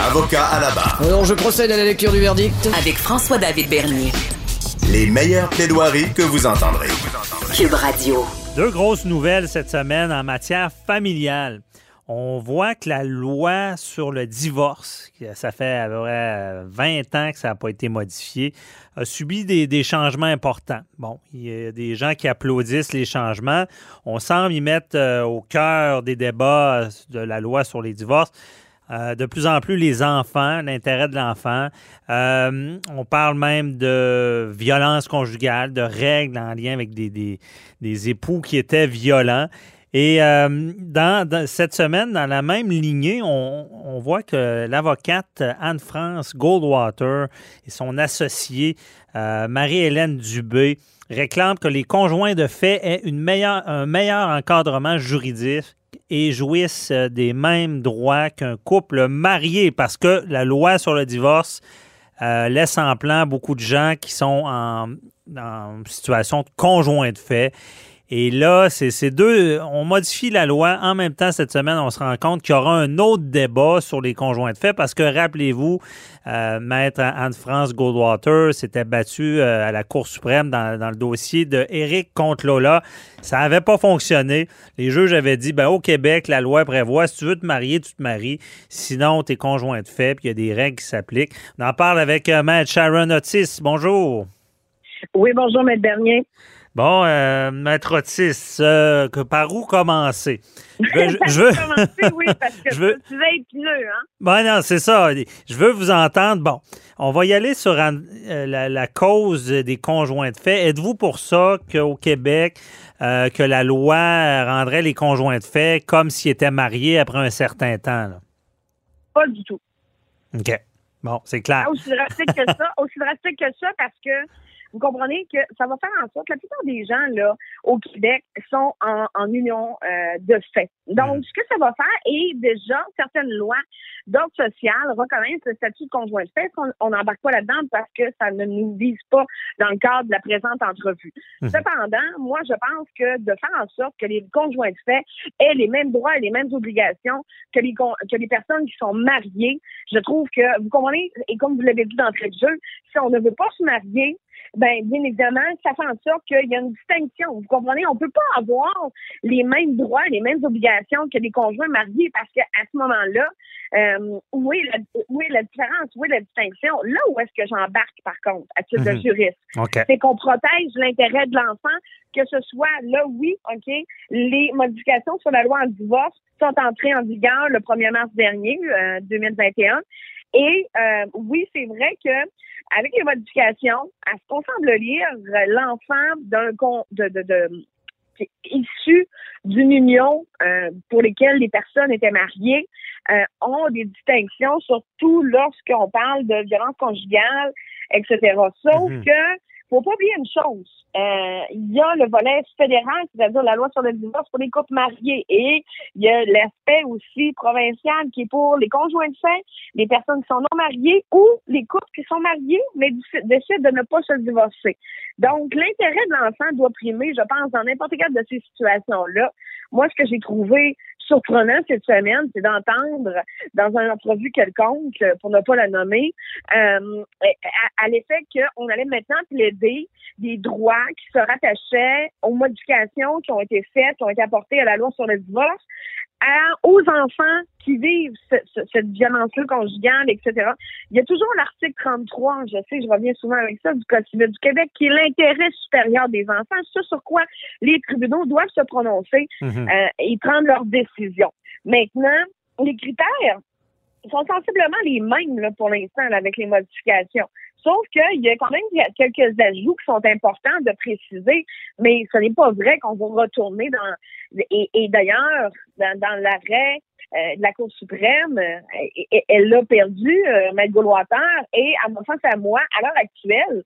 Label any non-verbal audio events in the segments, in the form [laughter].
Avocat à la barre. Alors je procède à la lecture du verdict. Avec François-David Bernier. Les meilleures plaidoiries que vous entendrez. Cube Radio. Deux grosses nouvelles cette semaine en matière familiale. On voit que la loi sur le divorce, ça fait à peu près 20 ans que ça n'a pas été modifié, a subi des, des, changements importants. Bon, il y a des gens qui applaudissent les changements. On semble y mettre euh, au cœur des débats de la loi sur les divorces euh, de plus en plus les enfants, l'intérêt de l'enfant. Euh, on parle même de violence conjugale, de règles en lien avec des, des, époux qui étaient violents. Et euh, dans, cette semaine, dans la même lignée, on, voit que l'avocate Anne-France Goldwater et son associée Marie-Hélène Dubé réclament que les conjoints de fait aient un meilleur encadrement juridique et jouissent euh, des mêmes droits qu'un couple marié parce que la loi sur le divorce euh, laisse en plan beaucoup de gens qui sont en, en situation de conjoint de fait et là, c'est ces deux. On modifie la loi. En même temps, cette semaine, on se rend compte qu'il y aura un autre débat sur les conjoints de fait parce que, rappelez-vous, euh, Maître Anne-France Goldwater s'était battu euh, à la Cour suprême dans, le dossier de contre Lola. Ça n'avait pas fonctionné. Les juges avaient dit ben, au Québec, la loi prévoit si tu veux te marier, tu te maries. Sinon, tu es conjoint de fait, puis il y a des règles qui s'appliquent. On en parle avec euh, Maître Sharon Otis. Bonjour. Oui, bonjour, Maître Bernier. Bon, euh, Maître Otis, euh, que par où commencer? [laughs] Je veux. commencer, oui, parce que [laughs] je veux... épineux, hein? Ben non, c'est ça. Je veux vous entendre. Bon, on va y aller sur euh, la, cause des conjoints de fait. Êtes-vous pour ça qu'au Québec, euh, que la loi rendrait les conjoints de fait comme s'ils étaient mariés après un certain temps? Là? Pas du tout. OK. Bon, c'est clair. Aussi drastique que ça, [laughs] aussi drastique que ça, parce que vous comprenez que ça va faire en sorte que la plupart des gens là au Québec sont en, en union euh, de fait. Donc, mm. ce que ça va faire, et déjà, certaines lois d'ordre social reconnaissent le statut de conjoint de fait. On n'embarque pas là-dedans parce que ça ne nous vise pas dans le cadre de la présente entrevue. Mm. Cependant, moi, je pense que de faire en sorte que les conjoints de fait aient les mêmes droits et les mêmes obligations que les, que les personnes qui sont mariées, je trouve que, vous comprenez, et comme vous l'avez dit d'entrée de jeu, si on ne veut pas se marier, ben bien évidemment, ça fait en sorte qu'il y a une distinction. Vous comprenez? On peut pas avoir les mêmes droits, les mêmes obligations que les conjoints mariés parce qu'à ce moment-là, euh, où, est la, où est la différence, où est la distinction? Là où est-ce que j'embarque, par contre, à titre de mhm. juriste, c'est qu'on protège l'intérêt de l'enfant, que ce soit là, oui, OK, les modifications sur la loi en divorce sont entrées en vigueur le 1er mars dernier, 2021. Et euh, oui, c'est vrai que avec les modifications, à ce qu'on semble lire, l'enfant d'un de, de, de, issu d'une union euh, pour lesquelles les personnes étaient mariées euh, ont des distinctions, surtout lorsqu'on parle de violence conjugale, etc. Sauf mm-hmm. que faut pas oublier une chose. Euh, il y a le volet fédéral, c'est-à-dire la loi sur le divorce pour les couples mariés. Et il y a l'aspect aussi provincial qui est pour les conjoints de les personnes qui sont non mariées ou les couples qui sont mariés mais décident de ne pas se divorcer. Donc, l'intérêt de l'enfant doit primer, je pense, dans n'importe quelle de ces situations-là. Moi, ce que j'ai trouvé surprenant cette semaine, c'est d'entendre dans un entrevue quelconque, pour ne pas la nommer, euh, à, l'effet qu'on allait maintenant plaider des droits qui se rattachaient aux modifications qui ont été faites, qui ont été apportées à la loi sur le divorce, aux enfants qui vivent cette violence-là conjugale, etc. Il y a toujours l'article 33, je sais, je reviens souvent avec ça, du Code civil du Québec, qui est l'intérêt supérieur des enfants, ce sur quoi les tribunaux doivent se prononcer mhm. euh, et prendre leurs décisions. Maintenant, les critères sont sensiblement les mêmes là, pour l'instant avec les modifications. Sauf qu'il y a quand même quelques ajouts qui sont importants de préciser, mais ce n'est pas vrai qu'on va retourner dans et, et d'ailleurs dans, dans l'arrêt euh, de la Cour suprême, euh, elle l'a perdu, euh, Maître et à mon sens, à moi, à l'heure actuelle,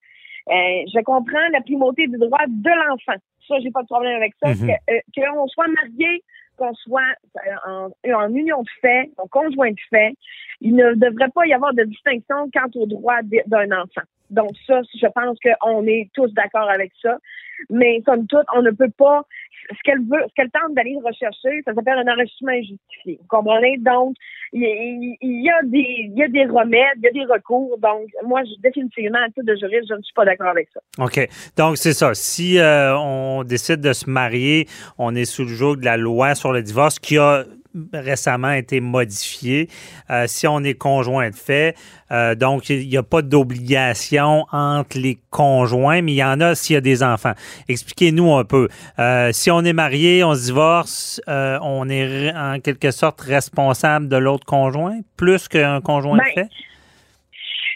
je comprends la primauté du droit de l'enfant. Ça, j'ai pas de problème avec ça. Mhm. Que qu'on soit marié, qu'on soit en, en, union de fait, en conjoint de fait, il ne devrait pas y avoir de distinction quant au droit d'un enfant. Donc ça, je pense qu'on est tous d'accord avec ça. Mais comme tout, on ne peut pas ce qu'elle veut, ce qu'elle tente d'aller rechercher, ça s'appelle un enrichissement injustifié. Vous comprenez? Donc, il y, a des, remèdes, il y a des recours. Donc, moi, définitivement, à titre de juriste, je ne suis pas d'accord avec ça. OK. Donc, c'est ça. Si euh, on décide de se marier, on est sous le joug de la loi sur le divorce qui a récemment été modifié. Euh, si on est conjoint de fait, euh, donc il n'y a pas d'obligation entre les conjoints, mais il y en a s'il y a des enfants. Expliquez-nous un peu. Euh, si on est marié, on se divorce, on est en quelque sorte responsable de l'autre conjoint, plus qu'un conjoint de ben, fait?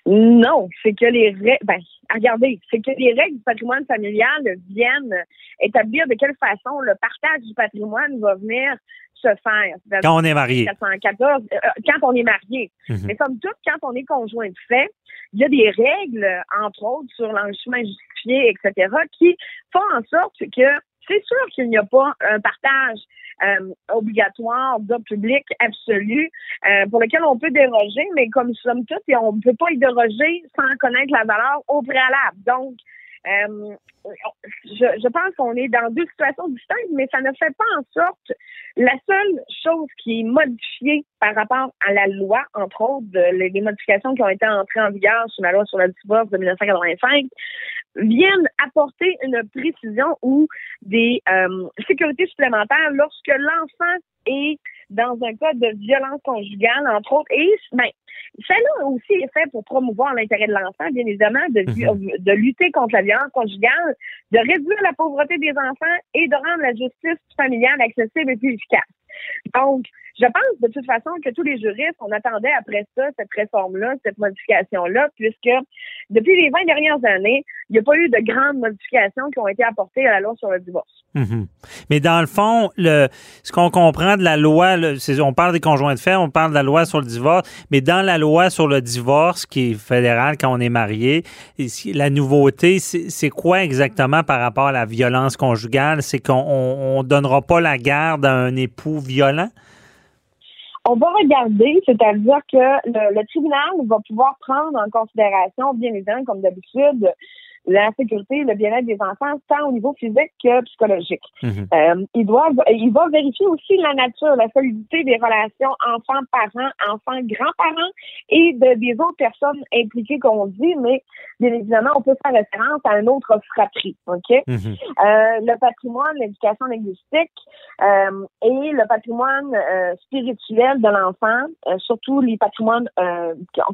Non, c'est que les ben, regardez, c'est que les règles du patrimoine familial viennent établir de quelle façon le partage du patrimoine va venir se faire. Quand on est marié. 414, euh, quand on est marié. Mais comme tout, quand on est conjoint de fait, il y a des règles, entre autres, sur l'enrichissement justifié, etc., qui font en sorte que c'est sûr qu'il n'y a pas un partage euh, obligatoire de public absolu euh, pour lequel on peut déroger, mais comme tous, et on ne peut pas y déroger sans connaître la valeur au préalable. Donc, euh, je, je, pense qu'on est dans deux situations distinctes, mais ça ne fait pas en sorte. La seule chose qui est modifiée par rapport à la loi, entre autres, les, modifications qui ont été entrées en vigueur sur la loi sur la divorce de 1985, viennent apporter une précision ou des euh, sécurités supplémentaires lorsque l'enfant est dans un cas de violence conjugale, entre autres, et ben, celle-là aussi est fait pour promouvoir l'intérêt de l'enfant, bien évidemment, de, mhm. de lutter contre la violence conjugale, de réduire la pauvreté des enfants et de rendre la justice familiale accessible et plus efficace. Donc, je pense de toute façon que tous les juristes, on attendait après ça, cette réforme-là, cette modification-là, puisque depuis les 20 dernières années, il n'y a pas eu de grandes modifications qui ont été apportées à la loi sur le divorce. Mhm. Mais dans le fond, le, ce qu'on comprend de la loi, on parle des conjoints de fait, on parle de la loi sur le divorce, mais dans la loi sur le divorce qui est fédérale quand on est marié, la nouveauté, c'est quoi exactement par rapport à la violence conjugale? C'est qu'on ne donnera pas la garde à un époux violent? On va regarder, c'est-à-dire que le, le, tribunal va pouvoir prendre en considération, bien évidemment, comme d'habitude, la sécurité, le bien-être des enfants, tant au niveau physique que psychologique. Mhm. euh, il doit, il va vérifier aussi la nature, la solidité des relations enfants-parents, enfants-grands-parents et de, des autres personnes impliquées qu'on dit, mais bien évidemment, on peut faire référence à un autre fratrie, ok? Mhm. euh, le patrimoine, l'éducation linguistique euh, et le patrimoine euh, spirituel de l'enfant, surtout les patrimoines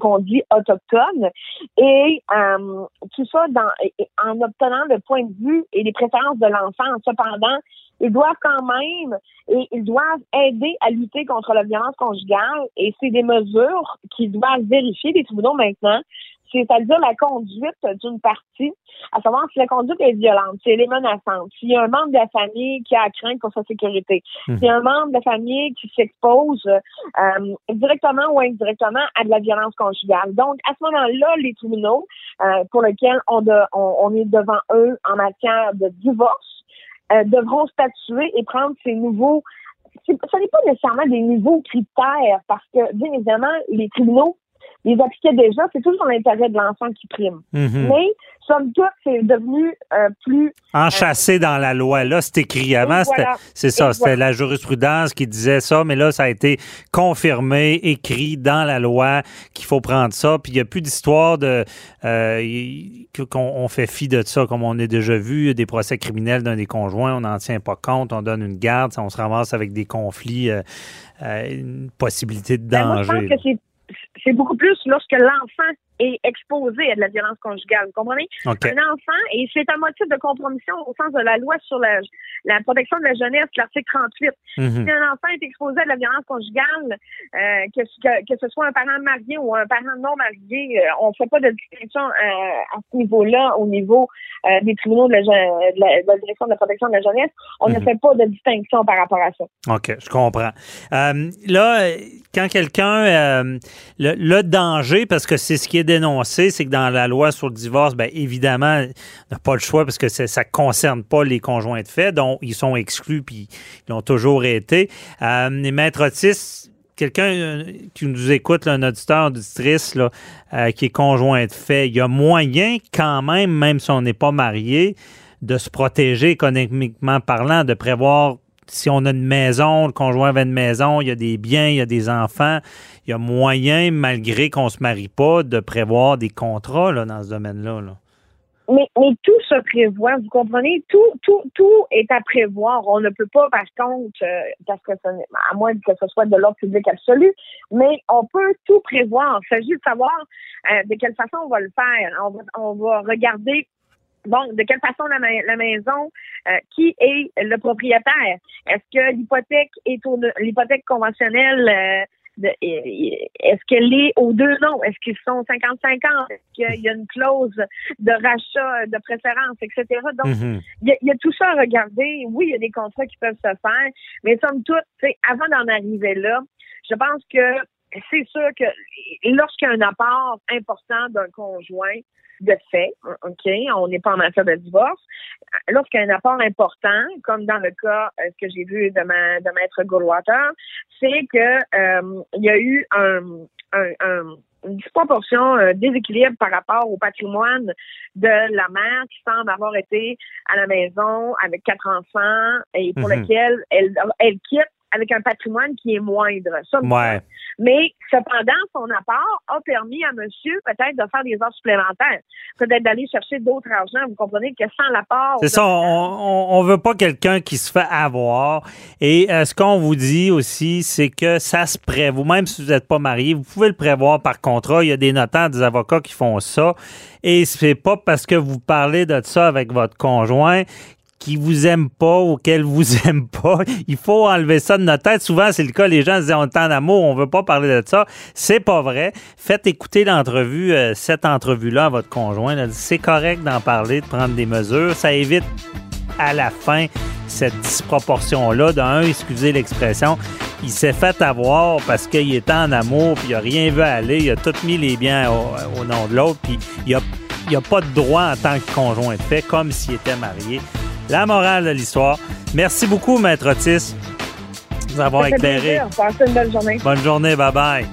qu'on dit autochtones, et tout ça dans en obtenant le point de vue et les préférences de l'enfant. Cependant, ils doivent quand même et ils doivent aider à lutter contre la violence conjugale et c'est des mesures qu'ils doivent vérifier les tribunaux maintenant c'est-à-dire la conduite d'une partie, à savoir si la conduite est violente, si elle est menaçante, s'il y a un membre de la famille qui a crainte pour sa sécurité, s'il y a un membre de la famille qui s'expose euh, directement ou indirectement à de la violence conjugale. Donc, à ce moment-là, les tribunaux euh, pour lesquels on, on, est devant eux en matière de divorce euh, devront statuer et prendre ces nouveaux ce n'est pas nécessairement des nouveaux critères parce que, bien évidemment, les tribunaux les appliquaient déjà, c'est toujours l'intérêt de l'enfant qui prime. Mhm. Mais, somme toute, c'est devenu euh, plus... Enchâssé dans la loi. Là, c'est écrit. Avant, c'est ça, c'était la jurisprudence qui disait ça, mais là, ça a été confirmé, écrit dans la loi qu'il faut prendre ça. Puis il n'y a plus d'histoire de euh, qu'on fait fi de ça, comme on a déjà vu, des procès criminels d'un des conjoints, on n'en tient pas compte, on donne une garde, on se ramasse avec des conflits, euh, une possibilité de Ben, danger c'est beaucoup plus lorsque l'enfant est exposé à de la violence conjugale. Vous comprenez? OK. Un enfant, et c'est un motif de compromission au sens de la loi sur la, la protection de la jeunesse, l'article 38. Mhm. Si un enfant est exposé à de la violence conjugale, euh, que, que, que ce soit un parent marié ou un parent non marié, euh, on ne fait pas de distinction euh, à ce niveau-là, au niveau des tribunaux de la, je- de la- de la direction de la protection de la jeunesse. On ne Mhm. fait pas de distinction par rapport à ça. OK, je comprends. Là, quand quelqu'un, le, le danger, parce que c'est ce qui est dénoncé, c'est que dans la loi sur le divorce, bien évidemment, on n'a pas le choix parce que ça ne concerne pas les conjoints de fait, donc ils sont exclus puis ils l'ont toujours été. Euh, les maîtres autistes, quelqu'un euh, qui nous écoute, un auditeur, auditrice, là, euh, qui est conjoint de fait, il y a moyen quand même, même si on n'est pas marié, de se protéger économiquement parlant, de prévoir si on a une maison, le conjoint avait une maison, il y a des biens, il y a des enfants, il y a moyen, malgré qu'on se marie pas, de prévoir des contrats là, dans ce domaine-là. là. Mais, tout se prévoit, vous comprenez? Tout, tout, tout est à prévoir. On ne peut pas, par contre, euh, parce que n'est- à moins que ce soit de l'ordre public absolu, mais on peut tout prévoir. Il s'agit de savoir euh, de quelle façon on va le faire. On va regarder Bon, de quelle façon la, ma- la maison, euh, qui est le propriétaire? Est-ce que l'hypothèque est au l'hypothèque conventionnelle euh, est-ce qu'elle est aux deux noms? Est-ce qu'ils sont 50-50? Est-ce qu'il y a une clause de rachat, de préférence, etc.? Donc, Mhm. il y, a, il y a tout ça à regarder. Oui, il y a des contrats qui peuvent se faire, mais somme toute, tu sais, avant d'en arriver là, je pense que c'est sûr que lorsqu'il y a un apport important d'un conjoint de fait, OK, on n'est pas en matière de divorce, lorsqu'il y a un apport important, comme dans le cas euh, que j'ai vu de, ma, de Maître Goldwater, c'est que euh, il y a eu un, un, un- une disproportion, un déséquilibre par rapport au patrimoine de la mère qui semble avoir été à la maison avec quatre enfants et pour Mhm. lequel elle, elle quitte avec un patrimoine qui est moindre. Ça, Ouais. mais cependant, son apport a permis à monsieur peut-être de faire des heures supplémentaires, peut-être d'aller chercher d'autres argent. Vous comprenez que sans l'apport... C'est ça, on, on veut pas quelqu'un qui se fait avoir. Et euh, ce qu'on vous dit aussi, c'est que ça se prévoit. Même si vous n'êtes pas marié, vous pouvez le prévoir par contrat. Il y a des notaires, des avocats qui font ça. Et c'est pas parce que vous parlez de ça avec votre conjoint qui vous aime pas ou qu'elle vous [laughs] aime pas. Il faut enlever ça de notre tête. Souvent, c'est le cas. Les gens se disent on est en amour, on veut pas parler de ça. C'est pas vrai. Faites écouter l'entrevue, euh, cette entrevue-là à votre conjoint. C'est correct d'en parler, de prendre des mesures. Ça évite à la fin cette disproportion-là. D'un, excusez l'expression, il s'est fait avoir parce qu'il était en amour, puis il n'a rien vu aller. Il a tout mis les biens au, nom de l'autre, puis il n'a il a pas de droit en tant que conjoint de fait, comme s'il était marié. La morale de l'histoire. Merci beaucoup, Maître Otis, de nous avoir éclairé. plaisir. Passez une belle journée. Bonne journée, bye bye.